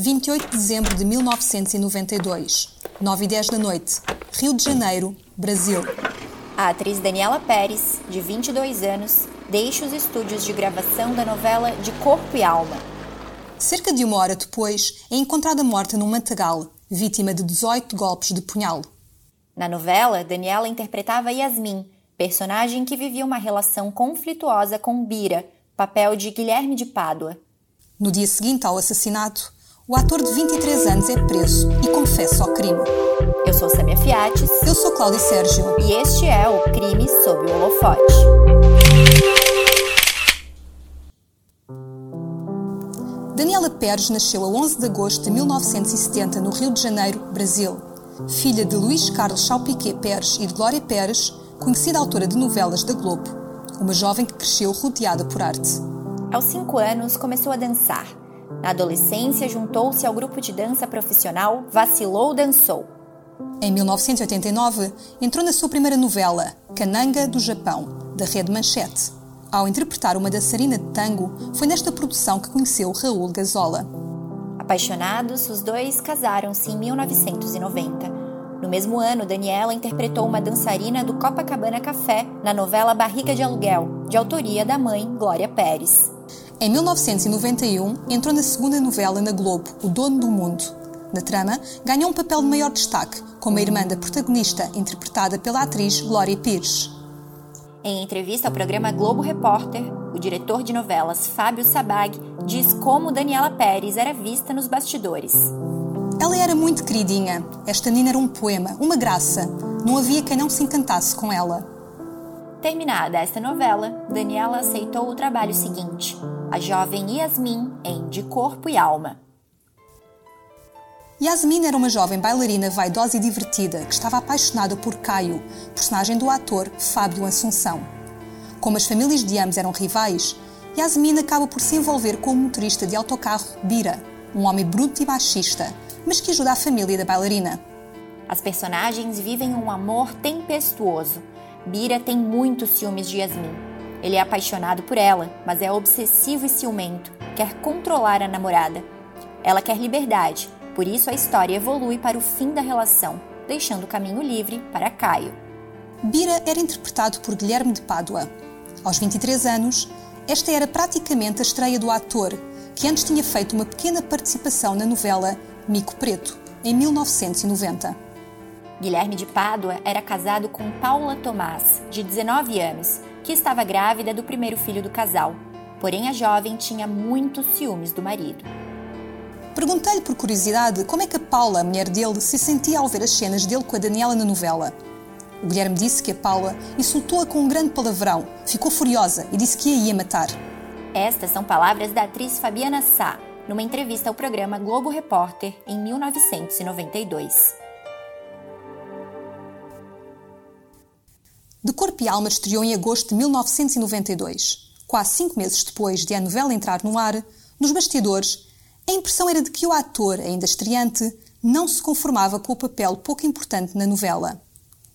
28 de dezembro de 1992, 9 e 10 da noite, Rio de Janeiro, Brasil. A atriz Daniela Pérez, de 22 anos, deixa os estúdios de gravação da novela De Corpo e Alma. Cerca de uma hora depois, é encontrada morta num matagal, vítima de 18 golpes de punhal. Na novela, Daniela interpretava Yasmin, personagem que vivia uma relação conflituosa com Bira, papel de Guilherme de Pádua. No dia seguinte ao assassinato, o ator de 23 anos é preso e confessa o crime. Eu sou Samia Fiates. Eu sou Cláudia Sérgio. E este é o Crime sob o Holofote. Daniela Pérez nasceu a 11 de agosto de 1970 no Rio de Janeiro, Brasil. Filha de Luís Carlos Chalpiquet Pérez e de Glória Pérez, conhecida autora de novelas da Globo. Uma jovem que cresceu rodeada por arte. Aos cinco anos, começou a dançar. Na adolescência, juntou-se ao grupo de dança profissional Vacilou Dançou. Em 1989, entrou na sua primeira novela, Cananga do Japão, da Rede Manchete. Ao interpretar uma dançarina de tango, foi nesta produção que conheceu Raul Gazola. Apaixonados, os dois casaram-se em 1990. No mesmo ano, Daniela interpretou uma dançarina do Copacabana Café na novela Barriga de Aluguel, de autoria da mãe Glória Pérez. Em 1991, entrou na segunda novela na Globo, O Dono do Mundo. Na trama, ganhou um papel de maior destaque, como a irmã da protagonista, interpretada pela atriz Glória Pires. Em entrevista ao programa Globo Repórter, o diretor de novelas Fábio Sabag diz como Daniela Pérez era vista nos bastidores. Ela era muito queridinha. Esta Nina era um poema, uma graça. Não havia quem não se encantasse com ela. Terminada esta novela, Daniela aceitou o trabalho seguinte, a jovem Yasmin em De Corpo e Alma. Yasmin era uma jovem bailarina vaidosa e divertida que estava apaixonada por Caio, personagem do ator Fábio Assunção. Como as famílias de ambos eram rivais, Yasmin acaba por se envolver com o motorista de autocarro Bira, um homem bruto e machista, mas que ajuda a família da bailarina. As personagens vivem um amor tempestuoso. Bira tem muitos ciúmes de Yasmin. Ele é apaixonado por ela, mas é obsessivo e ciumento, quer controlar a namorada. Ela quer liberdade, por isso a história evolui para o fim da relação, deixando o caminho livre para Caio. Bira era interpretado por Guilherme de Pádua. Aos 23 anos, esta era praticamente a estreia do ator, que antes tinha feito uma pequena participação na novela Mico Preto, em 1990. Guilherme de Pádua era casado com Paula Tomás, de 19 anos, que estava grávida do primeiro filho do casal. Porém, a jovem tinha muitos ciúmes do marido. Perguntei-lhe por curiosidade como é que a Paula, a mulher dele, se sentia ao ver as cenas dele com a Daniela na novela. O Guilherme disse que a Paula insultou-a com um grande palavrão, ficou furiosa e disse que a ia matar. Estas são palavras da atriz Fabiana Sá, numa entrevista ao programa Globo Repórter em 1992. De Corpo e Alma estreou em agosto de 1992. Quase cinco meses depois de a novela entrar no ar, nos bastidores, a impressão era de que o ator, ainda estreante, não se conformava com o papel pouco importante na novela.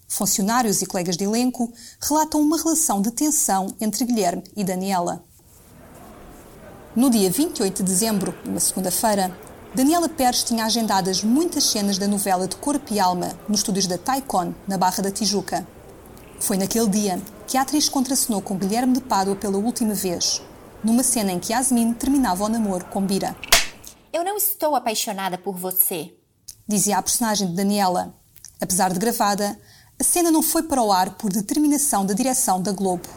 Funcionários e colegas de elenco relatam uma relação de tensão entre Guilherme e Daniela. No dia 28 de dezembro, uma segunda-feira, Daniela Pérez tinha agendadas muitas cenas da novela de Corpo e Alma nos estúdios da Taikon, na Barra da Tijuca. Foi naquele dia que a atriz contracenou com Guilherme de Pádua pela última vez, numa cena em que Yasmin terminava o namoro com Bira. Eu não estou apaixonada por você, dizia a personagem de Daniela. Apesar de gravada, a cena não foi para o ar por determinação da direção da Globo.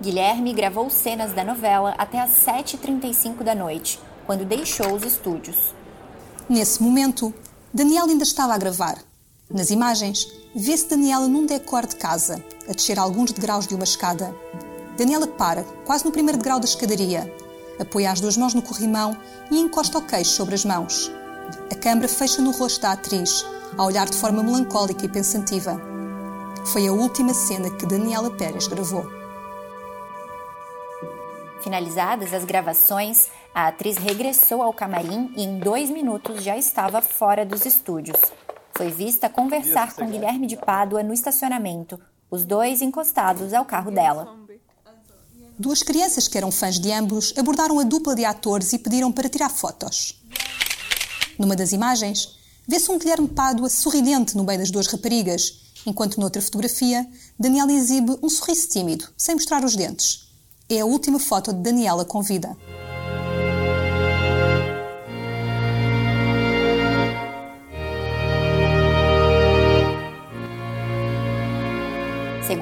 Guilherme gravou cenas da novela até às 7h35 da noite, quando deixou os estúdios. Nesse momento, Daniela ainda estava a gravar. Nas imagens, vê-se Daniela num decor de casa, a descer alguns degraus de uma escada. Daniela para, quase no primeiro degrau da escadaria, apoia as duas mãos no corrimão e encosta o queixo sobre as mãos. A câmara fecha no rosto da atriz, a olhar de forma melancólica e pensativa. Foi a última cena que Daniela Pérez gravou. Finalizadas as gravações, a atriz regressou ao camarim e em dois minutos já estava fora dos estúdios. Foi vista conversar com Guilherme de Pádua no estacionamento, os dois encostados ao carro dela. Duas crianças que eram fãs de ambos abordaram a dupla de atores e pediram para tirar fotos. Numa das imagens, vê-se um Guilherme Pádua sorridente no meio das duas raparigas, enquanto noutra fotografia, Daniela exibe um sorriso tímido, sem mostrar os dentes. É a última foto de Daniela com vida.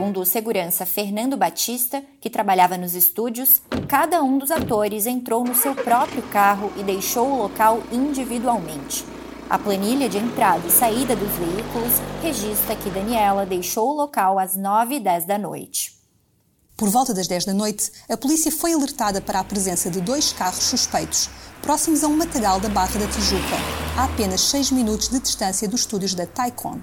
Segundo o segurança Fernando Batista, que trabalhava nos estúdios, cada um dos atores entrou no seu próprio carro e deixou o local individualmente. A planilha de entrada e saída dos veículos registra que Daniela deixou o local às 9 e 10 da noite. Por volta das 10 da noite, a polícia foi alertada para a presença de dois carros suspeitos, próximos a um matagal da Barra da Tijuca, a apenas 6 minutos de distância dos estúdios da Taikon.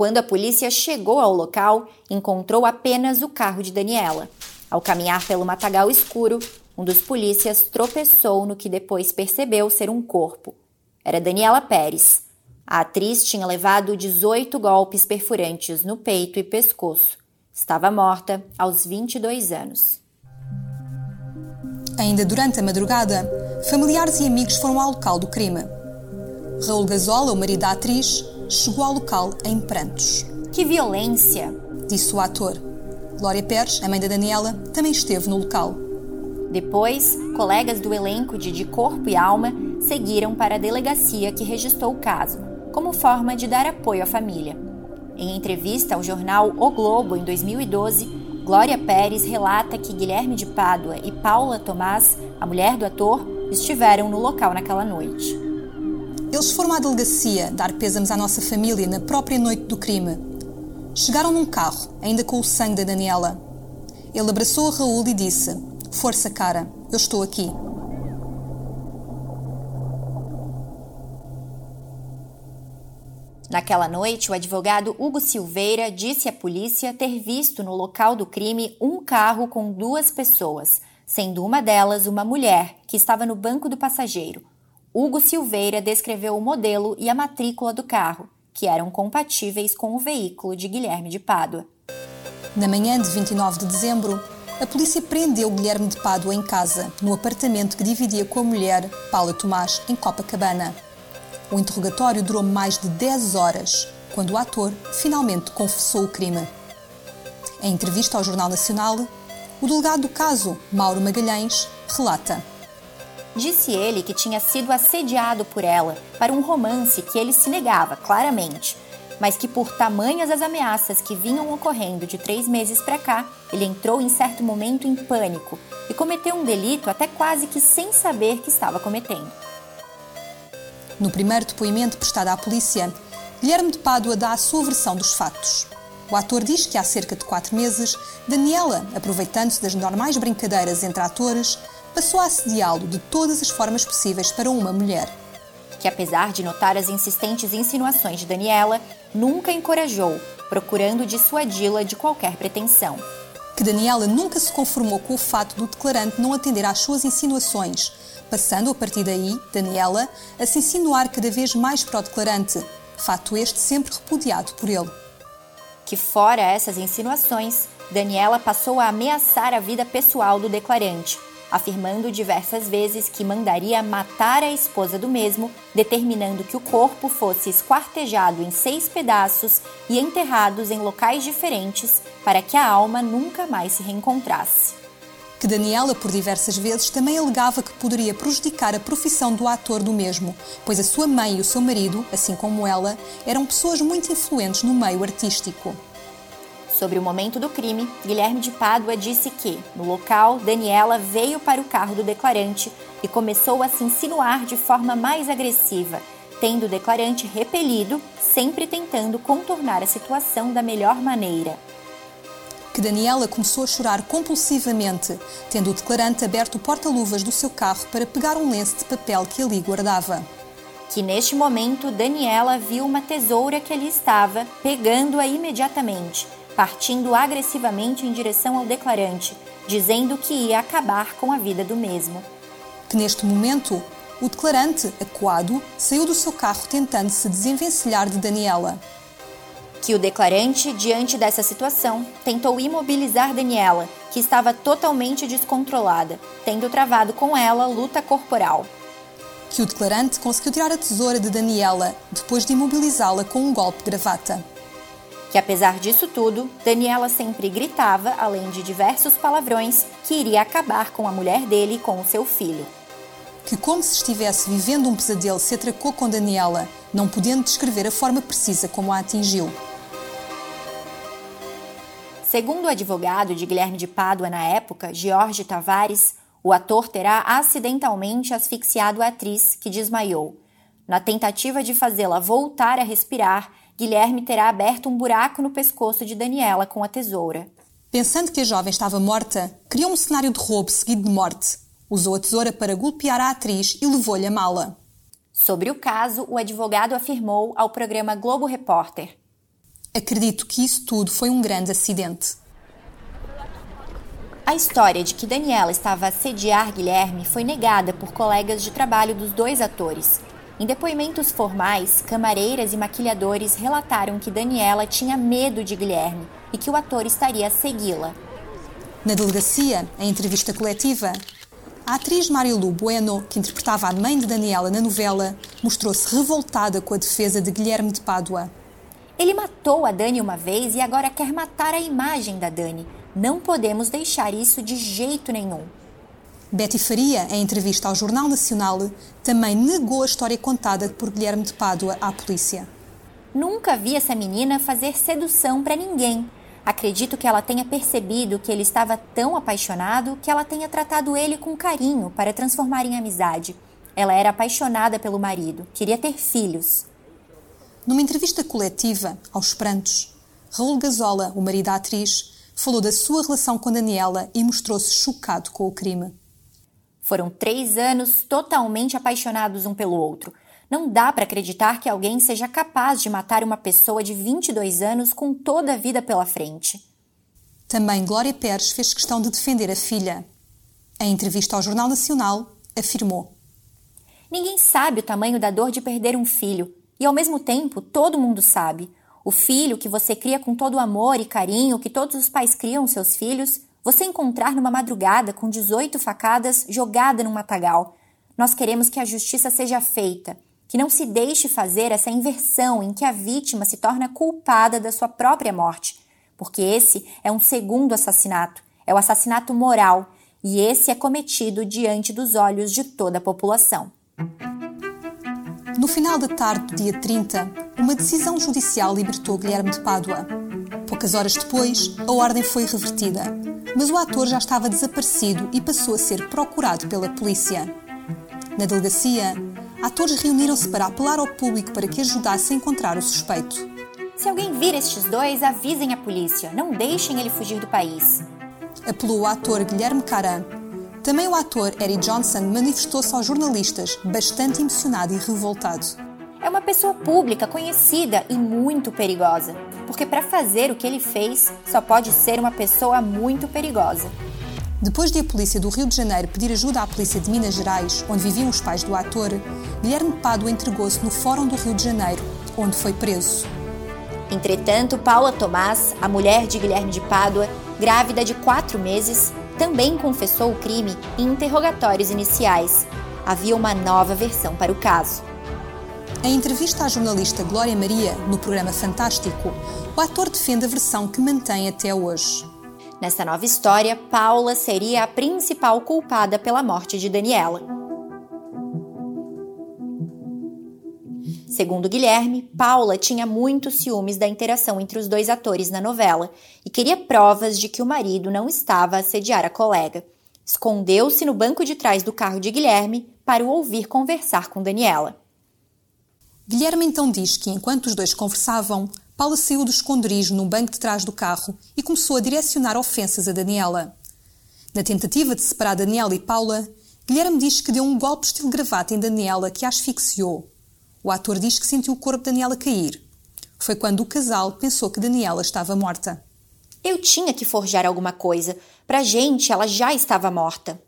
Quando a polícia chegou ao local, encontrou apenas o carro de Daniela. Ao caminhar pelo matagal escuro, um dos polícias tropeçou no que depois percebeu ser um corpo. Era Daniela Pérez. A atriz tinha levado 18 golpes perfurantes no peito e pescoço. Estava morta aos 22 anos. Ainda durante a madrugada, familiares e amigos foram ao local do crime. Raul Gazola, o marido da atriz, chegou ao local em prantos. Que violência! Disse o ator. Glória Pérez, a mãe da Daniela, também esteve no local. Depois, colegas do elenco de De Corpo e Alma seguiram para a delegacia que registrou o caso, como forma de dar apoio à família. Em entrevista ao jornal O Globo em 2012, Glória Pérez relata que Guilherme de Pádua e Paula Tomás, a mulher do ator, estiveram no local naquela noite. Eles foram à delegacia dar pêsames à nossa família na própria noite do crime. Chegaram num carro, ainda com o sangue da Daniela. Ele abraçou a Raul e disse: Força, cara, eu estou aqui. Naquela noite, o advogado Hugo Silveira disse à polícia ter visto no local do crime um carro com duas pessoas, sendo uma delas uma mulher que estava no banco do passageiro. Hugo Silveira descreveu o modelo e a matrícula do carro, que eram compatíveis com o veículo de Guilherme de Pádua. Na manhã de 29 de dezembro, a polícia prendeu Guilherme de Pádua em casa, no apartamento que dividia com a mulher, Paula Tomás, em Copacabana. O interrogatório durou mais de 10 horas, quando o ator finalmente confessou o crime. Em entrevista ao Jornal Nacional, o delegado do caso, Mauro Magalhães, relata. Disse ele que tinha sido assediado por ela para um romance que ele se negava, claramente, mas que por tamanhas as ameaças que vinham ocorrendo de três meses para cá, ele entrou em certo momento em pânico e cometeu um delito até quase que sem saber que estava cometendo. No primeiro depoimento prestado à polícia, Guilherme de Pádua dá a sua versão dos fatos. O ator diz que há cerca de quatro meses, Daniela, aproveitando-se das normais brincadeiras entre atores, passou a assediá-lo de todas as formas possíveis para uma mulher. Que apesar de notar as insistentes insinuações de Daniela, nunca encorajou, procurando dissuadi-la de qualquer pretensão. Que Daniela nunca se conformou com o fato do declarante não atender às suas insinuações, passando a partir daí, Daniela, a se insinuar cada vez mais para o declarante, fato este sempre repudiado por ele. Que fora essas insinuações, Daniela passou a ameaçar a vida pessoal do declarante, afirmando diversas vezes que mandaria matar a esposa do mesmo, determinando que o corpo fosse esquartejado em seis pedaços e enterrados em locais diferentes para que a alma nunca mais se reencontrasse. Que Daniela, por diversas vezes, também alegava que poderia prejudicar a profissão do ator do mesmo, pois a sua mãe e o seu marido, assim como ela, eram pessoas muito influentes no meio artístico. Sobre o momento do crime, Guilherme de Pádua disse que, no local, Daniela veio para o carro do declarante e começou a se insinuar de forma mais agressiva, tendo o declarante repelido, sempre tentando contornar a situação da melhor maneira. Que Daniela começou a chorar compulsivamente, tendo o declarante aberto o porta-luvas do seu carro para pegar um lenço de papel que ali guardava que neste momento Daniela viu uma tesoura que ali estava, pegando-a imediatamente partindo agressivamente em direção ao declarante, dizendo que ia acabar com a vida do mesmo. Que neste momento, o declarante, acuado, saiu do seu carro tentando se desenvencilhar de Daniela. Que o declarante, diante dessa situação, tentou imobilizar Daniela, que estava totalmente descontrolada, tendo travado com ela luta corporal. que o declarante conseguiu tirar a tesoura de Daniela depois de imobilizá-la com um golpe de gravata. Que apesar disso tudo, Daniela sempre gritava, além de diversos palavrões, que iria acabar com a mulher dele e com o seu filho. Que, como se estivesse vivendo um pesadelo, se atracou com Daniela, não podendo descrever a forma precisa como a atingiu. Segundo o advogado de Guilherme de Pádua na época, Jorge Tavares, o ator terá acidentalmente asfixiado a atriz, que desmaiou. Na tentativa de fazê-la voltar a respirar, Guilherme terá aberto um buraco no pescoço de Daniela com a tesoura. Pensando que a jovem estava morta, criou um cenário de roubo seguido de morte. Usou a tesoura para golpear a atriz e levou-lhe a mala. Sobre o caso, o advogado afirmou ao programa Globo Repórter: Acredito que isso tudo foi um grande acidente. A história de que Daniela estava a sediar Guilherme foi negada por colegas de trabalho dos dois atores. Em depoimentos formais, camareiras e maquilhadores relataram que Daniela tinha medo de Guilherme e que o ator estaria a segui-la. Na delegacia, em entrevista coletiva, a atriz Marilu Bueno, que interpretava a mãe de Daniela na novela, mostrou-se revoltada com a defesa de Guilherme de Pádua. Ele matou a Dani uma vez e agora quer matar a imagem da Dani. Não podemos deixar isso de jeito nenhum. Betty Faria, em entrevista ao Jornal Nacional, também negou a história contada por Guilherme de Pádua à polícia. Nunca vi essa menina fazer sedução para ninguém. Acredito que ela tenha percebido que ele estava tão apaixonado que ela tenha tratado ele com carinho para transformar em amizade. Ela era apaixonada pelo marido, queria ter filhos. Numa entrevista coletiva, aos prantos, Raul Gazola, o marido da atriz, falou da sua relação com Daniela e mostrou-se chocado com o crime. Foram três anos totalmente apaixonados um pelo outro. Não dá para acreditar que alguém seja capaz de matar uma pessoa de 22 anos com toda a vida pela frente. Também Glória Pérez fez questão de defender a filha. Em entrevista ao Jornal Nacional, afirmou: Ninguém sabe o tamanho da dor de perder um filho, e ao mesmo tempo, todo mundo sabe. O filho que você cria com todo o amor e carinho que todos os pais criam seus filhos, você encontrar numa madrugada com 18 facadas jogada num matagal. Nós queremos que a justiça seja feita, que não se deixe fazer essa inversão em que a vítima se torna culpada da sua própria morte, porque esse é um segundo assassinato, é o assassinato moral, e esse é cometido diante dos olhos de toda a população. No final da tarde do dia 30, uma decisão judicial libertou Guilherme de Pádua. Poucas horas depois, a ordem foi revertida, mas o ator já estava desaparecido e passou a ser procurado pela polícia. Na delegacia, atores reuniram-se para apelar ao público para que ajudasse a encontrar o suspeito. Se alguém vir estes dois, avisem a polícia. Não deixem ele fugir do país. Apelou o ator Guilherme Caran, também o ator Eddie Johnson manifestou-se aos jornalistas bastante emocionado e revoltado. É uma pessoa pública, conhecida e muito perigosa, porque para fazer o que ele fez, só pode ser uma pessoa muito perigosa. Depois de a polícia do Rio de Janeiro pedir ajuda à polícia de Minas Gerais, onde viviam os pais do ator, Guilherme Pádua entregou-se no Fórum do Rio de Janeiro, onde foi preso. Entretanto, Paula Tomás, a mulher de Guilherme de Pádua, grávida de quatro meses, também confessou o crime em interrogatórios iniciais. Havia uma nova versão para o caso. Em entrevista à jornalista Glória Maria, no programa Fantástico, o ator defende a versão que mantém até hoje. Nessa nova história, Paula seria a principal culpada pela morte de Daniela. Segundo Guilherme, Paula tinha muitos ciúmes da interação entre os dois atores na novela e queria provas de que o marido não estava a assediar a colega. Escondeu-se no banco de trás do carro de Guilherme para o ouvir conversar com Daniela. Guilherme então diz que, enquanto os dois conversavam, Paula saiu do esconderijo no banco de trás do carro e começou a direcionar ofensas a Daniela. Na tentativa de separar Daniela e Paula, Guilherme diz que deu um golpe estilo gravata em Daniela que a asfixiou. O ator diz que sentiu o corpo de Daniela cair. Foi quando o casal pensou que Daniela estava morta. Eu tinha que forjar alguma coisa. Pra gente, ela já estava morta.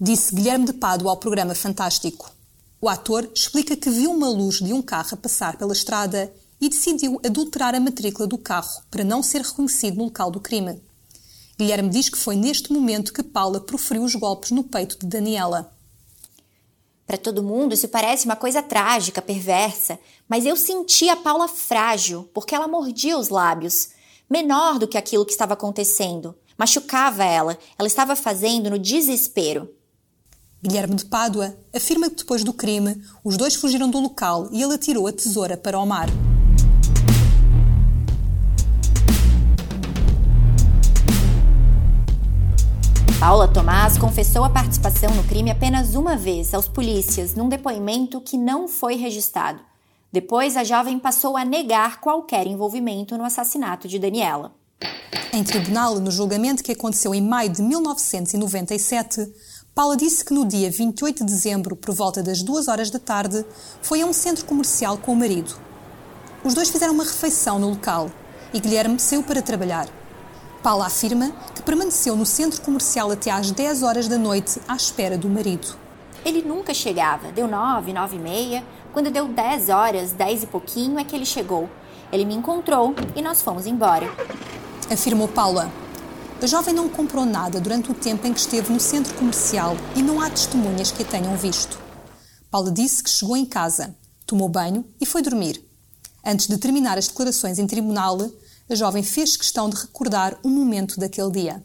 Disse Guilherme de Pádua ao programa Fantástico. O ator explica que viu uma luz de um carro a passar pela estrada e decidiu adulterar a matrícula do carro para não ser reconhecido no local do crime. Guilherme diz que foi neste momento que Paula proferiu os golpes no peito de Daniela. Para todo mundo, isso parece uma coisa trágica, perversa, mas eu senti a Paula frágil, porque ela mordia os lábios, menor do que aquilo que estava acontecendo. Machucava ela, ela estava fazendo no desespero. Guilherme de Pádua afirma que depois do crime, os dois fugiram do local e ele atirou a tesoura para o mar. Paula Tomás confessou a participação no crime apenas uma vez aos polícias, num depoimento que não foi registrado. Depois, a jovem passou a negar qualquer envolvimento no assassinato de Daniela. Em tribunal, no julgamento que aconteceu em maio de 1997, Paula disse que no dia 28 de dezembro, por volta das duas horas da tarde, foi a um centro comercial com o marido. Os dois fizeram uma refeição no local e Guilherme saiu para trabalhar. Paula afirma que permaneceu no centro comercial até às 10 horas da noite à espera do marido. Ele nunca chegava, deu 9, 9 e meia. Quando deu 10 horas, 10 e pouquinho, é que ele chegou. Ele me encontrou e nós fomos embora. Afirmou Paula. A jovem não comprou nada durante o tempo em que esteve no centro comercial e não há testemunhas que a tenham visto. Paula disse que chegou em casa, tomou banho e foi dormir. Antes de terminar as declarações em tribunal, a jovem fez questão de recordar um momento daquele dia.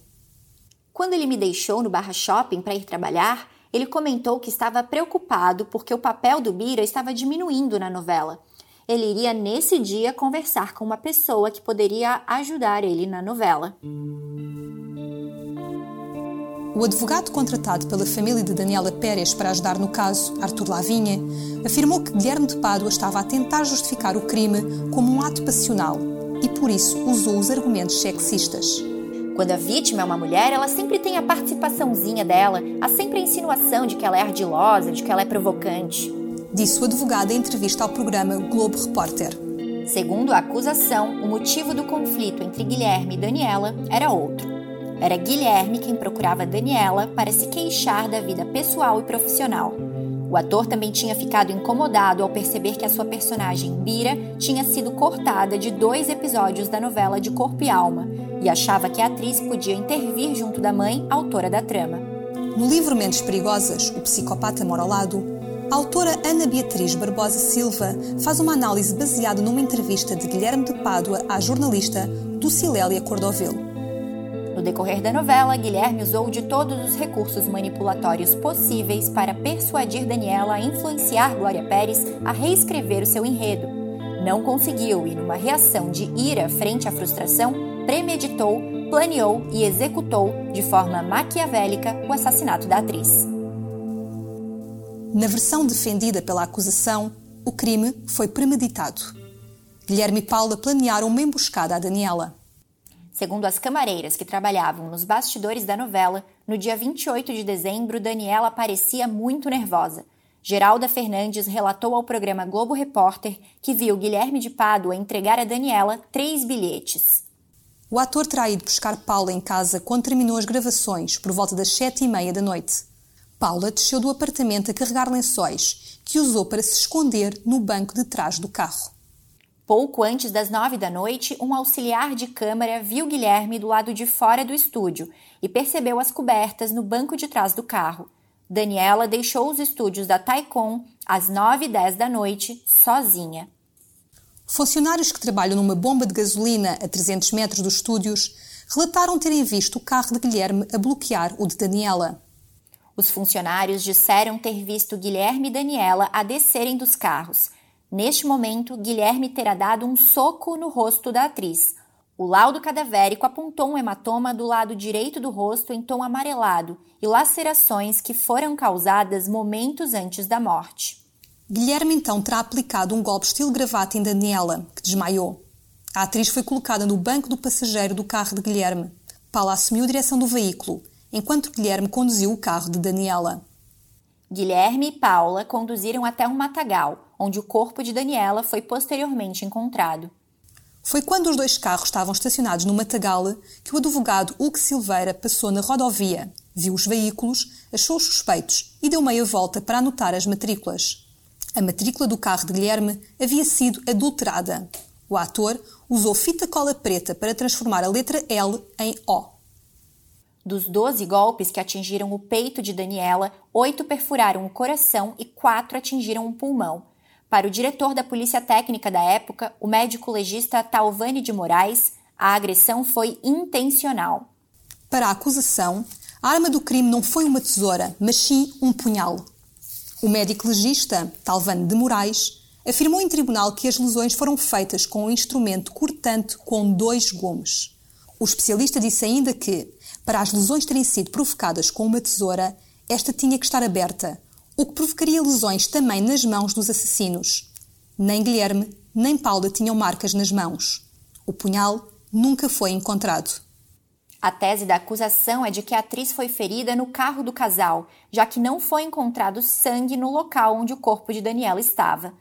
Quando ele me deixou no Barra Shopping para ir trabalhar, ele comentou que estava preocupado porque o papel do Bira estava diminuindo na novela. Ele iria nesse dia conversar com uma pessoa que poderia ajudar ele na novela. O advogado contratado pela família de Daniela Pérez para ajudar no caso, Arthur Lavinha, afirmou que Guilherme de Pádua estava a tentar justificar o crime como um ato passional e por isso usou os argumentos sexistas. Quando a vítima é uma mulher, ela sempre tem a participaçãozinha dela, há sempre a insinuação de que ela é ardilosa, de que ela é provocante. Disse o advogado em entrevista ao programa Globo Repórter. Segundo a acusação, o motivo do conflito entre Guilherme e Daniela era outro. Era Guilherme quem procurava Daniela para se queixar da vida pessoal e profissional. O ator também tinha ficado incomodado ao perceber que a sua personagem, Bira, tinha sido cortada de dois episódios da novela de Corpo e Alma e achava que a atriz podia intervir junto da mãe, autora da trama. No livro Mentes Perigosas, O Psicopata Mora ao Lado, a autora Ana Beatriz Barbosa Silva faz uma análise baseada numa entrevista de Guilherme de Pádua à jornalista Ducilélia Cordovil. No decorrer da novela, Guilherme usou de todos os recursos manipulatórios possíveis para persuadir Daniela a influenciar Glória Pérez a reescrever o seu enredo. Não conseguiu e, numa reação de ira frente à frustração, premeditou, planeou e executou de forma maquiavélica o assassinato da atriz. Na versão defendida pela acusação, o crime foi premeditado. Guilherme e Paula planearam uma emboscada a Daniela. Segundo as camareiras que trabalhavam nos bastidores da novela, no dia 28 de dezembro, Daniela parecia muito nervosa. Geralda Fernandes relatou ao programa Globo Repórter que viu Guilherme de Pádua entregar a Daniela três bilhetes. O ator ido buscar Paula em casa quando terminou as gravações, por volta das sete e meia da noite. Paula desceu do apartamento a carregar lençóis, que usou para se esconder no banco de trás do carro. Pouco antes das nove da noite, um auxiliar de câmara viu Guilherme do lado de fora do estúdio e percebeu as cobertas no banco de trás do carro. Daniela deixou os estúdios da Taikon às nove e dez da noite, sozinha. Funcionários que trabalham numa bomba de gasolina a 300 metros dos estúdios relataram terem visto o carro de Guilherme a bloquear o de Daniela. Os funcionários disseram ter visto Guilherme e Daniela a descerem dos carros Neste momento, Guilherme terá dado um soco no rosto da atriz. O laudo cadavérico apontou um hematoma do lado direito do rosto em tom amarelado e lacerações que foram causadas momentos antes da morte. Guilherme então terá aplicado um golpe estilo gravata em Daniela, que desmaiou. A atriz foi colocada no banco do passageiro do carro de Guilherme. Paula assumiu a direção do veículo, enquanto Guilherme conduziu o carro de Daniela. Guilherme e Paula conduziram até um matagal, onde o corpo de Daniela foi posteriormente encontrado. Foi quando os dois carros estavam estacionados no matagal que o advogado Hugo Silveira passou na rodovia, viu os veículos, achou os suspeitos e deu meia volta para anotar as matrículas. A matrícula do carro de Guilherme havia sido adulterada. O ator usou fita cola preta para transformar a letra L em O. Dos 12 golpes que atingiram o peito de Daniela, oito perfuraram o coração e quatro atingiram o pulmão. Para o diretor da Polícia Técnica da época, o médico legista Talvani de Moraes, a agressão foi intencional. Para a acusação, a arma do crime não foi uma tesoura, mas sim um punhal. O médico legista, Talvani de Moraes, afirmou em tribunal que as lesões foram feitas com um instrumento cortante com dois gumes. O especialista disse ainda que, para as lesões terem sido provocadas com uma tesoura, esta tinha que estar aberta, o que provocaria lesões também nas mãos dos assassinos. Nem Guilherme, nem Paula tinham marcas nas mãos. O punhal nunca foi encontrado. A tese da acusação é de que a atriz foi ferida no carro do casal, já que não foi encontrado sangue no local onde o corpo de Daniela estava.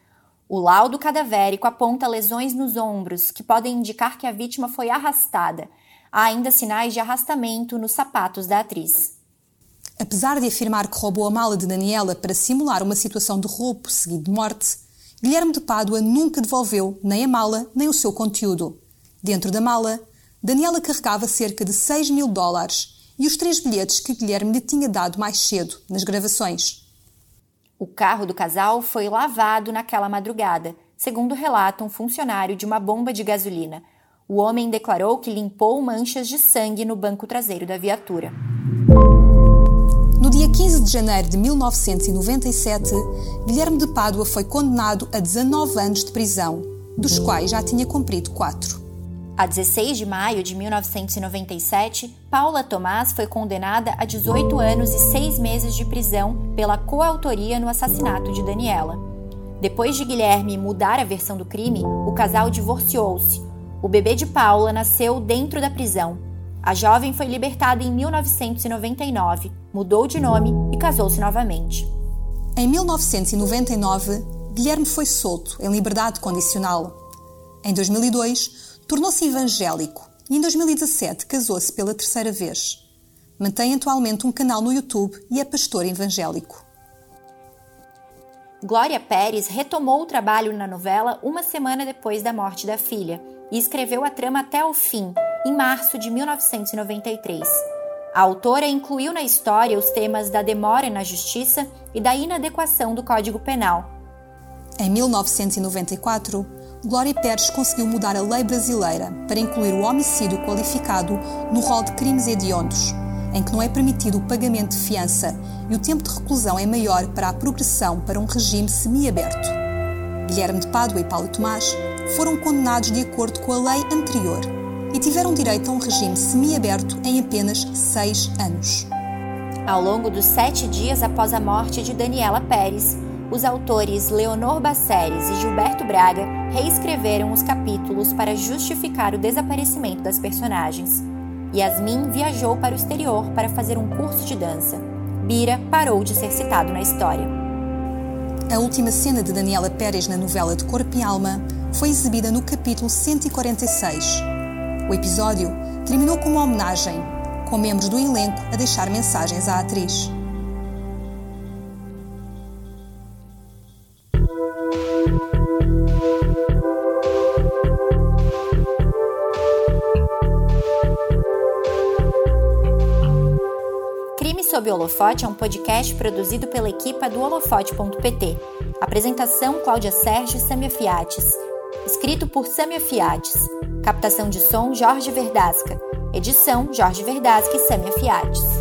O laudo cadavérico aponta lesões nos ombros, que podem indicar que a vítima foi arrastada, há ainda sinais de arrastamento nos sapatos da atriz. Apesar de afirmar que roubou a mala de Daniela para simular uma situação de roubo seguido de morte, Guilherme de Pádua nunca devolveu nem a mala nem o seu conteúdo. Dentro da mala, Daniela carregava cerca de 6 mil dólares e os três bilhetes que Guilherme lhe tinha dado mais cedo, nas gravações. O carro do casal foi lavado naquela madrugada, segundo relata um funcionário de uma bomba de gasolina, o homem declarou que limpou manchas de sangue no banco traseiro da viatura. No dia 15 de janeiro de 1997, Guilherme de Pádua foi condenado a 19 anos de prisão, dos quais já tinha cumprido quatro. A 16 de maio de 1997, Paula Tomás foi condenada a 18 anos e 6 meses de prisão pela coautoria no assassinato de Daniela. Depois de Guilherme mudar a versão do crime, o casal divorciou-se, o bebê de Paula nasceu dentro da prisão. A jovem foi libertada em 1999, mudou de nome e casou-se novamente. Em 1999, Guilherme foi solto em liberdade condicional. Em 2002, tornou-se evangélico e em 2017 casou-se pela terceira vez. Mantém atualmente um canal no YouTube e é pastor evangélico. Glória Pérez retomou o trabalho na novela uma semana depois da morte da filha e escreveu a trama até o fim, em março de 1993. A autora incluiu na história os temas da demora na justiça e da inadequação do Código Penal. Em 1994, Glória Pérez conseguiu mudar a lei brasileira para incluir o homicídio qualificado no rol de crimes hediondos, em que não é permitido o pagamento de fiança e o tempo de reclusão é maior para a progressão para um regime semiaberto. Guilherme de Pádua e Paulo Tomás foram condenados de acordo com a lei anterior e tiveram direito a um regime semiaberto em apenas seis anos. Ao longo dos sete dias após a morte de Daniela Pérez, os autores Leonor Baceres e Gilberto Braga reescreveram os capítulos para justificar o desaparecimento das personagens. Yasmin viajou para o exterior para fazer um curso de dança. Bira parou de ser citado na história. A última cena de Daniela Pérez na novela de Corpo e Alma foi exibida no capítulo 146. O episódio terminou com uma homenagem, com membros do elenco a deixar mensagens à atriz. Holofote é um podcast produzido pela equipa do holofote.pt. Apresentação Cláudia Sérgio e Samia Fiates escrito por Samia Fiates. Captação de som Jorge Verdasca. Edição Jorge Verdasca e Samia Fiates.